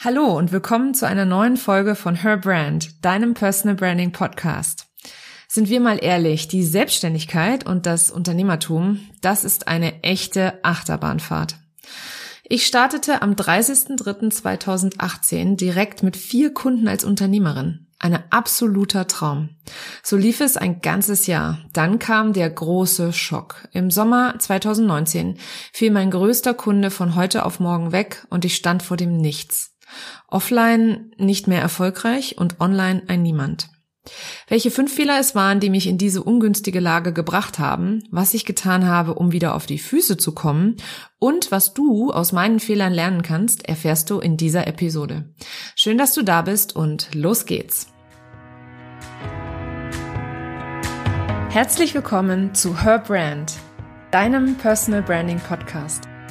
Hallo und willkommen zu einer neuen Folge von Her Brand, deinem Personal Branding Podcast. Sind wir mal ehrlich, die Selbstständigkeit und das Unternehmertum, das ist eine echte Achterbahnfahrt. Ich startete am 30.03.2018 direkt mit vier Kunden als Unternehmerin. Ein absoluter Traum. So lief es ein ganzes Jahr. Dann kam der große Schock. Im Sommer 2019 fiel mein größter Kunde von heute auf morgen weg und ich stand vor dem Nichts. Offline nicht mehr erfolgreich und online ein Niemand. Welche fünf Fehler es waren, die mich in diese ungünstige Lage gebracht haben, was ich getan habe, um wieder auf die Füße zu kommen und was du aus meinen Fehlern lernen kannst, erfährst du in dieser Episode. Schön, dass du da bist und los geht's. Herzlich willkommen zu Her Brand, deinem Personal Branding Podcast.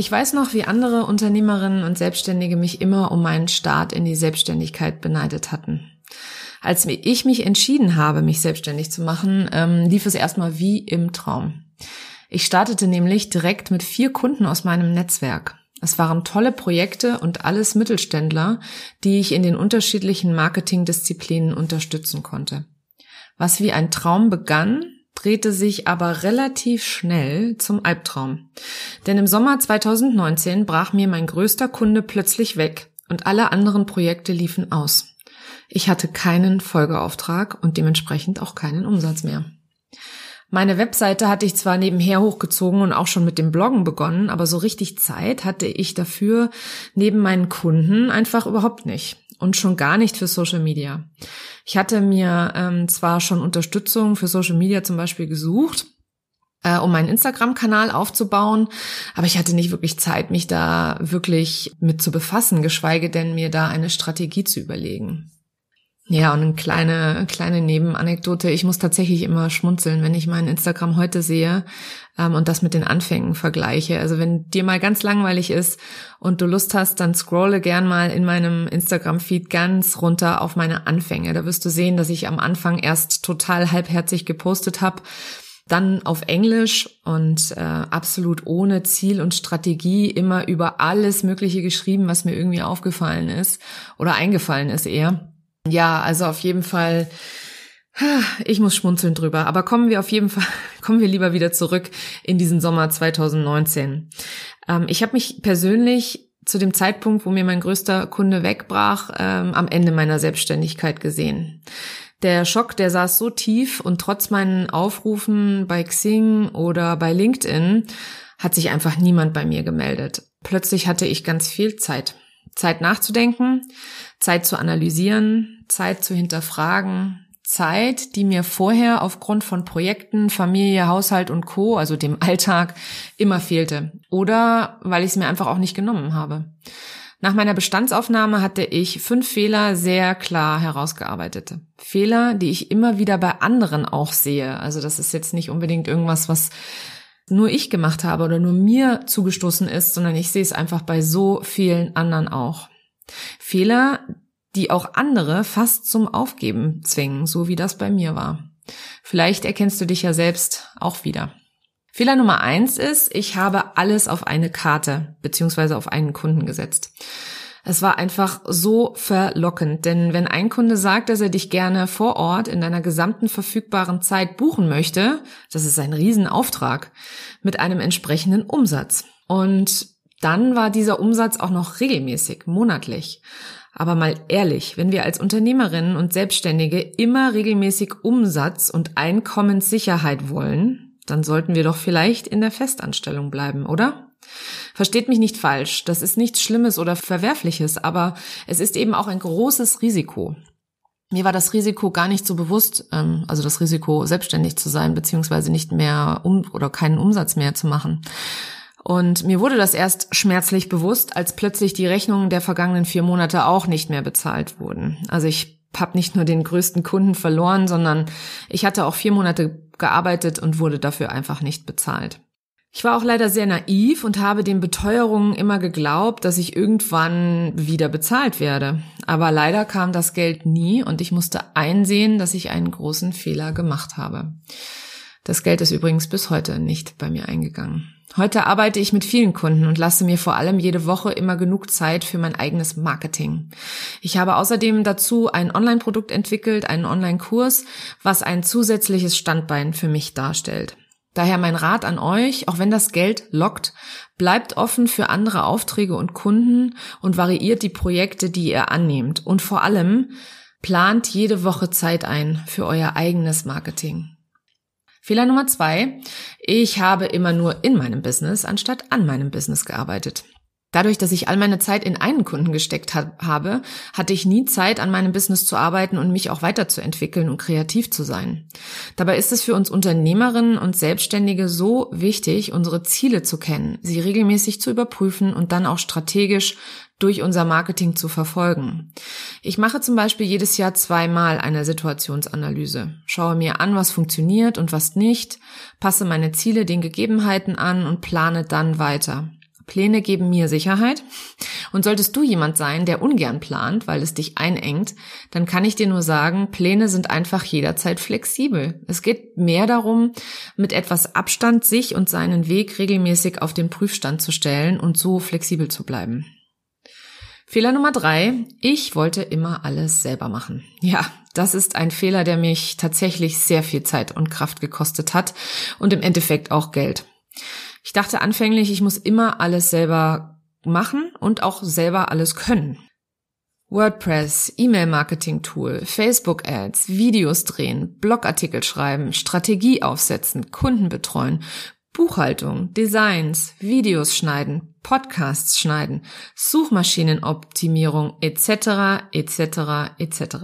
Ich weiß noch, wie andere Unternehmerinnen und Selbstständige mich immer um meinen Start in die Selbstständigkeit beneidet hatten. Als ich mich entschieden habe, mich selbstständig zu machen, ähm, lief es erstmal wie im Traum. Ich startete nämlich direkt mit vier Kunden aus meinem Netzwerk. Es waren tolle Projekte und alles Mittelständler, die ich in den unterschiedlichen Marketingdisziplinen unterstützen konnte. Was wie ein Traum begann, drehte sich aber relativ schnell zum Albtraum. Denn im Sommer 2019 brach mir mein größter Kunde plötzlich weg und alle anderen Projekte liefen aus. Ich hatte keinen Folgeauftrag und dementsprechend auch keinen Umsatz mehr. Meine Webseite hatte ich zwar nebenher hochgezogen und auch schon mit dem Bloggen begonnen, aber so richtig Zeit hatte ich dafür neben meinen Kunden einfach überhaupt nicht und schon gar nicht für Social Media. Ich hatte mir ähm, zwar schon Unterstützung für Social Media zum Beispiel gesucht, äh, um meinen Instagram-Kanal aufzubauen, aber ich hatte nicht wirklich Zeit, mich da wirklich mit zu befassen, geschweige denn mir da eine Strategie zu überlegen. Ja, und eine kleine, kleine Nebenanekdote. Ich muss tatsächlich immer schmunzeln, wenn ich mein Instagram heute sehe ähm, und das mit den Anfängen vergleiche. Also wenn dir mal ganz langweilig ist und du Lust hast, dann scrolle gern mal in meinem Instagram-Feed ganz runter auf meine Anfänge. Da wirst du sehen, dass ich am Anfang erst total halbherzig gepostet habe dann auf Englisch und äh, absolut ohne Ziel und Strategie immer über alles Mögliche geschrieben, was mir irgendwie aufgefallen ist oder eingefallen ist eher. Ja, also auf jeden Fall, ich muss schmunzeln drüber. Aber kommen wir auf jeden Fall, kommen wir lieber wieder zurück in diesen Sommer 2019. Ähm, ich habe mich persönlich zu dem Zeitpunkt, wo mir mein größter Kunde wegbrach, ähm, am Ende meiner Selbstständigkeit gesehen. Der Schock, der saß so tief und trotz meinen Aufrufen bei Xing oder bei LinkedIn hat sich einfach niemand bei mir gemeldet. Plötzlich hatte ich ganz viel Zeit. Zeit nachzudenken, Zeit zu analysieren, Zeit zu hinterfragen, Zeit, die mir vorher aufgrund von Projekten, Familie, Haushalt und Co., also dem Alltag, immer fehlte. Oder weil ich es mir einfach auch nicht genommen habe. Nach meiner Bestandsaufnahme hatte ich fünf Fehler sehr klar herausgearbeitet. Fehler, die ich immer wieder bei anderen auch sehe. Also das ist jetzt nicht unbedingt irgendwas, was nur ich gemacht habe oder nur mir zugestoßen ist, sondern ich sehe es einfach bei so vielen anderen auch. Fehler, die auch andere fast zum Aufgeben zwingen, so wie das bei mir war. Vielleicht erkennst du dich ja selbst auch wieder. Fehler Nummer eins ist, ich habe alles auf eine Karte beziehungsweise auf einen Kunden gesetzt. Es war einfach so verlockend, denn wenn ein Kunde sagt, dass er dich gerne vor Ort in deiner gesamten verfügbaren Zeit buchen möchte, das ist ein Riesenauftrag mit einem entsprechenden Umsatz. Und dann war dieser Umsatz auch noch regelmäßig, monatlich. Aber mal ehrlich, wenn wir als Unternehmerinnen und Selbstständige immer regelmäßig Umsatz und Einkommenssicherheit wollen, dann sollten wir doch vielleicht in der Festanstellung bleiben, oder? Versteht mich nicht falsch, das ist nichts Schlimmes oder Verwerfliches, aber es ist eben auch ein großes Risiko. Mir war das Risiko gar nicht so bewusst, ähm, also das Risiko, selbstständig zu sein, beziehungsweise nicht mehr um oder keinen Umsatz mehr zu machen. Und mir wurde das erst schmerzlich bewusst, als plötzlich die Rechnungen der vergangenen vier Monate auch nicht mehr bezahlt wurden. Also ich habe nicht nur den größten Kunden verloren, sondern ich hatte auch vier Monate gearbeitet und wurde dafür einfach nicht bezahlt. Ich war auch leider sehr naiv und habe den Beteuerungen immer geglaubt, dass ich irgendwann wieder bezahlt werde. Aber leider kam das Geld nie und ich musste einsehen, dass ich einen großen Fehler gemacht habe. Das Geld ist übrigens bis heute nicht bei mir eingegangen. Heute arbeite ich mit vielen Kunden und lasse mir vor allem jede Woche immer genug Zeit für mein eigenes Marketing. Ich habe außerdem dazu ein Online-Produkt entwickelt, einen Online-Kurs, was ein zusätzliches Standbein für mich darstellt. Daher mein Rat an euch, auch wenn das Geld lockt, bleibt offen für andere Aufträge und Kunden und variiert die Projekte, die ihr annehmt. Und vor allem plant jede Woche Zeit ein für euer eigenes Marketing. Fehler Nummer zwei. Ich habe immer nur in meinem Business anstatt an meinem Business gearbeitet. Dadurch, dass ich all meine Zeit in einen Kunden gesteckt habe, hatte ich nie Zeit, an meinem Business zu arbeiten und mich auch weiterzuentwickeln und kreativ zu sein. Dabei ist es für uns Unternehmerinnen und Selbstständige so wichtig, unsere Ziele zu kennen, sie regelmäßig zu überprüfen und dann auch strategisch durch unser Marketing zu verfolgen. Ich mache zum Beispiel jedes Jahr zweimal eine Situationsanalyse, schaue mir an, was funktioniert und was nicht, passe meine Ziele den Gegebenheiten an und plane dann weiter. Pläne geben mir Sicherheit. Und solltest du jemand sein, der ungern plant, weil es dich einengt, dann kann ich dir nur sagen, Pläne sind einfach jederzeit flexibel. Es geht mehr darum, mit etwas Abstand sich und seinen Weg regelmäßig auf den Prüfstand zu stellen und so flexibel zu bleiben. Fehler Nummer drei. Ich wollte immer alles selber machen. Ja, das ist ein Fehler, der mich tatsächlich sehr viel Zeit und Kraft gekostet hat und im Endeffekt auch Geld. Ich dachte anfänglich, ich muss immer alles selber machen und auch selber alles können. WordPress, E-Mail-Marketing-Tool, Facebook-Ads, Videos drehen, Blogartikel schreiben, Strategie aufsetzen, Kunden betreuen, Buchhaltung, Designs, Videos schneiden, Podcasts schneiden, Suchmaschinenoptimierung etc. etc. etc.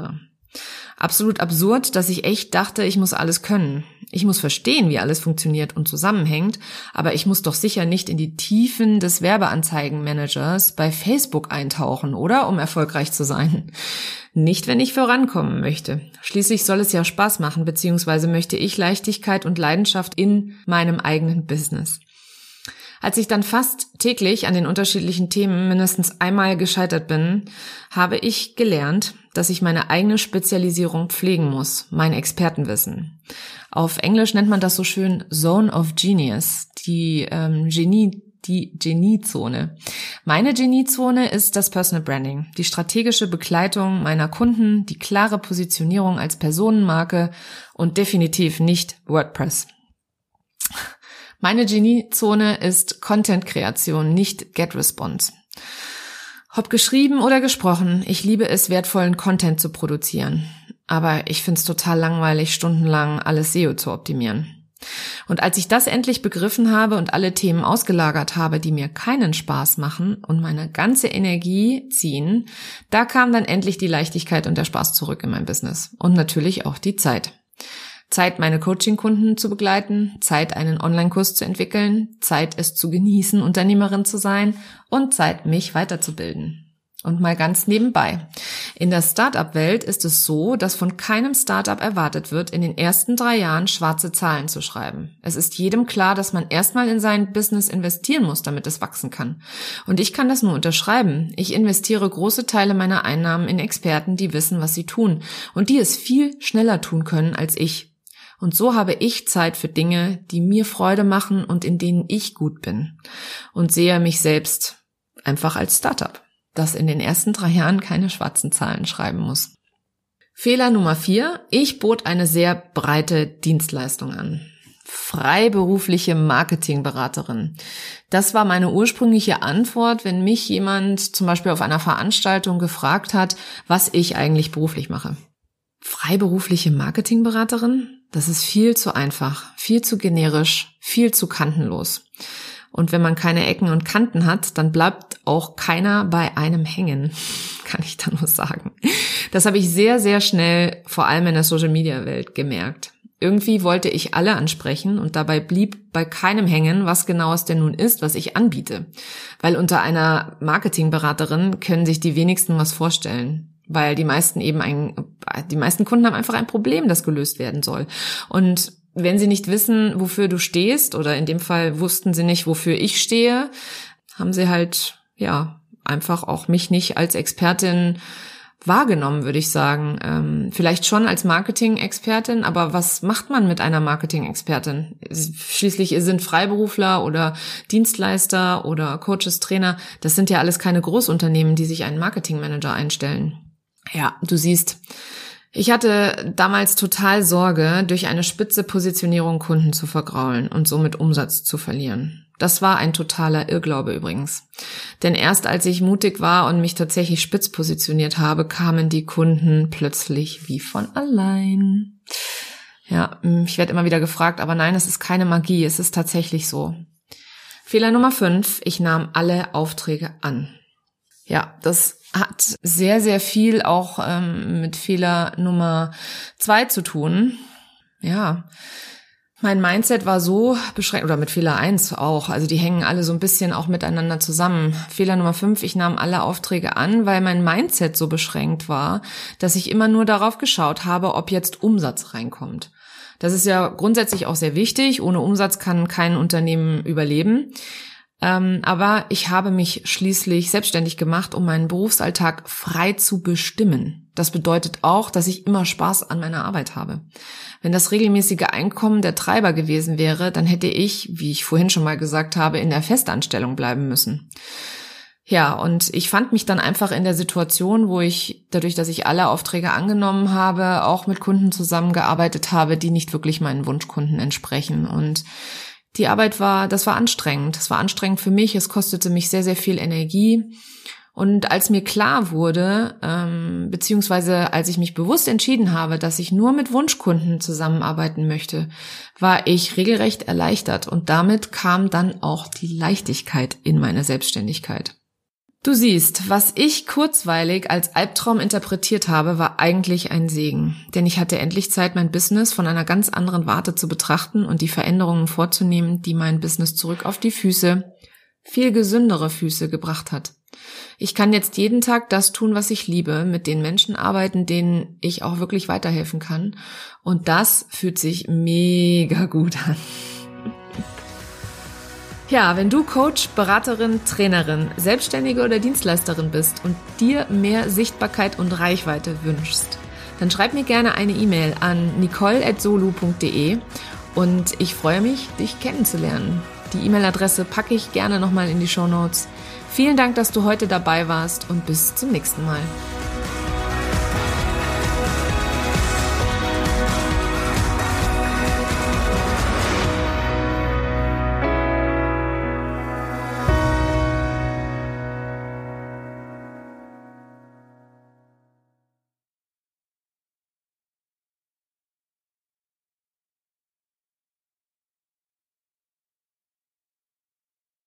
Absolut absurd, dass ich echt dachte, ich muss alles können. Ich muss verstehen, wie alles funktioniert und zusammenhängt, aber ich muss doch sicher nicht in die Tiefen des Werbeanzeigenmanagers bei Facebook eintauchen, oder? Um erfolgreich zu sein. Nicht, wenn ich vorankommen möchte. Schließlich soll es ja Spaß machen, beziehungsweise möchte ich Leichtigkeit und Leidenschaft in meinem eigenen Business. Als ich dann fast täglich an den unterschiedlichen Themen mindestens einmal gescheitert bin, habe ich gelernt, dass ich meine eigene Spezialisierung pflegen muss, mein Expertenwissen. Auf Englisch nennt man das so schön Zone of Genius, die ähm, Genie, die Geniezone. Meine Geniezone ist das Personal Branding, die strategische Begleitung meiner Kunden, die klare Positionierung als Personenmarke und definitiv nicht WordPress. Meine Geniezone ist Content-Kreation, nicht Get-Response. Ob geschrieben oder gesprochen, ich liebe es, wertvollen Content zu produzieren. Aber ich find's total langweilig, stundenlang alles SEO zu optimieren. Und als ich das endlich begriffen habe und alle Themen ausgelagert habe, die mir keinen Spaß machen und meine ganze Energie ziehen, da kam dann endlich die Leichtigkeit und der Spaß zurück in mein Business. Und natürlich auch die Zeit. Zeit, meine Coaching-Kunden zu begleiten, Zeit, einen Online-Kurs zu entwickeln, Zeit, es zu genießen, Unternehmerin zu sein und Zeit, mich weiterzubilden. Und mal ganz nebenbei. In der Startup-Welt ist es so, dass von keinem Startup erwartet wird, in den ersten drei Jahren schwarze Zahlen zu schreiben. Es ist jedem klar, dass man erstmal in sein Business investieren muss, damit es wachsen kann. Und ich kann das nur unterschreiben. Ich investiere große Teile meiner Einnahmen in Experten, die wissen, was sie tun und die es viel schneller tun können als ich. Und so habe ich Zeit für Dinge, die mir Freude machen und in denen ich gut bin. Und sehe mich selbst einfach als Startup, das in den ersten drei Jahren keine schwarzen Zahlen schreiben muss. Fehler Nummer vier. Ich bot eine sehr breite Dienstleistung an. Freiberufliche Marketingberaterin. Das war meine ursprüngliche Antwort, wenn mich jemand zum Beispiel auf einer Veranstaltung gefragt hat, was ich eigentlich beruflich mache. Freiberufliche Marketingberaterin? Das ist viel zu einfach, viel zu generisch, viel zu kantenlos. Und wenn man keine Ecken und Kanten hat, dann bleibt auch keiner bei einem hängen, kann ich da nur sagen. Das habe ich sehr, sehr schnell, vor allem in der Social-Media-Welt, gemerkt. Irgendwie wollte ich alle ansprechen und dabei blieb bei keinem hängen, was genau es denn nun ist, was ich anbiete. Weil unter einer Marketingberaterin können sich die wenigsten was vorstellen. Weil die meisten eben ein, die meisten Kunden haben einfach ein Problem, das gelöst werden soll. Und wenn sie nicht wissen, wofür du stehst, oder in dem Fall wussten sie nicht, wofür ich stehe, haben sie halt, ja, einfach auch mich nicht als Expertin wahrgenommen, würde ich sagen. Ähm, vielleicht schon als Marketing-Expertin, aber was macht man mit einer Marketing-Expertin? Schließlich sind Freiberufler oder Dienstleister oder Coaches, Trainer, das sind ja alles keine Großunternehmen, die sich einen Marketing-Manager einstellen. Ja, du siehst, ich hatte damals total Sorge, durch eine spitze Positionierung Kunden zu vergraulen und somit Umsatz zu verlieren. Das war ein totaler Irrglaube übrigens. Denn erst als ich mutig war und mich tatsächlich spitz positioniert habe, kamen die Kunden plötzlich wie von allein. Ja, ich werde immer wieder gefragt, aber nein, es ist keine Magie, es ist tatsächlich so. Fehler Nummer fünf, ich nahm alle Aufträge an. Ja, das hat sehr, sehr viel auch ähm, mit Fehler Nummer zwei zu tun. Ja, mein Mindset war so beschränkt, oder mit Fehler eins auch, also die hängen alle so ein bisschen auch miteinander zusammen. Fehler Nummer fünf: ich nahm alle Aufträge an, weil mein Mindset so beschränkt war, dass ich immer nur darauf geschaut habe, ob jetzt Umsatz reinkommt. Das ist ja grundsätzlich auch sehr wichtig. Ohne Umsatz kann kein Unternehmen überleben. Ähm, aber ich habe mich schließlich selbstständig gemacht, um meinen Berufsalltag frei zu bestimmen. Das bedeutet auch, dass ich immer Spaß an meiner Arbeit habe. Wenn das regelmäßige Einkommen der Treiber gewesen wäre, dann hätte ich, wie ich vorhin schon mal gesagt habe, in der Festanstellung bleiben müssen. Ja, und ich fand mich dann einfach in der Situation, wo ich, dadurch, dass ich alle Aufträge angenommen habe, auch mit Kunden zusammengearbeitet habe, die nicht wirklich meinen Wunschkunden entsprechen. Und die Arbeit war, das war anstrengend. Das war anstrengend für mich. Es kostete mich sehr, sehr viel Energie. Und als mir klar wurde, ähm, beziehungsweise als ich mich bewusst entschieden habe, dass ich nur mit Wunschkunden zusammenarbeiten möchte, war ich regelrecht erleichtert und damit kam dann auch die Leichtigkeit in meine Selbstständigkeit. Du siehst, was ich kurzweilig als Albtraum interpretiert habe, war eigentlich ein Segen. Denn ich hatte endlich Zeit, mein Business von einer ganz anderen Warte zu betrachten und die Veränderungen vorzunehmen, die mein Business zurück auf die Füße, viel gesündere Füße gebracht hat. Ich kann jetzt jeden Tag das tun, was ich liebe, mit den Menschen arbeiten, denen ich auch wirklich weiterhelfen kann. Und das fühlt sich mega gut an. Ja, wenn du Coach, Beraterin, Trainerin, Selbstständige oder Dienstleisterin bist und dir mehr Sichtbarkeit und Reichweite wünschst, dann schreib mir gerne eine E-Mail an nicole.solu.de und ich freue mich, dich kennenzulernen. Die E-Mail-Adresse packe ich gerne nochmal in die Show Notes. Vielen Dank, dass du heute dabei warst und bis zum nächsten Mal.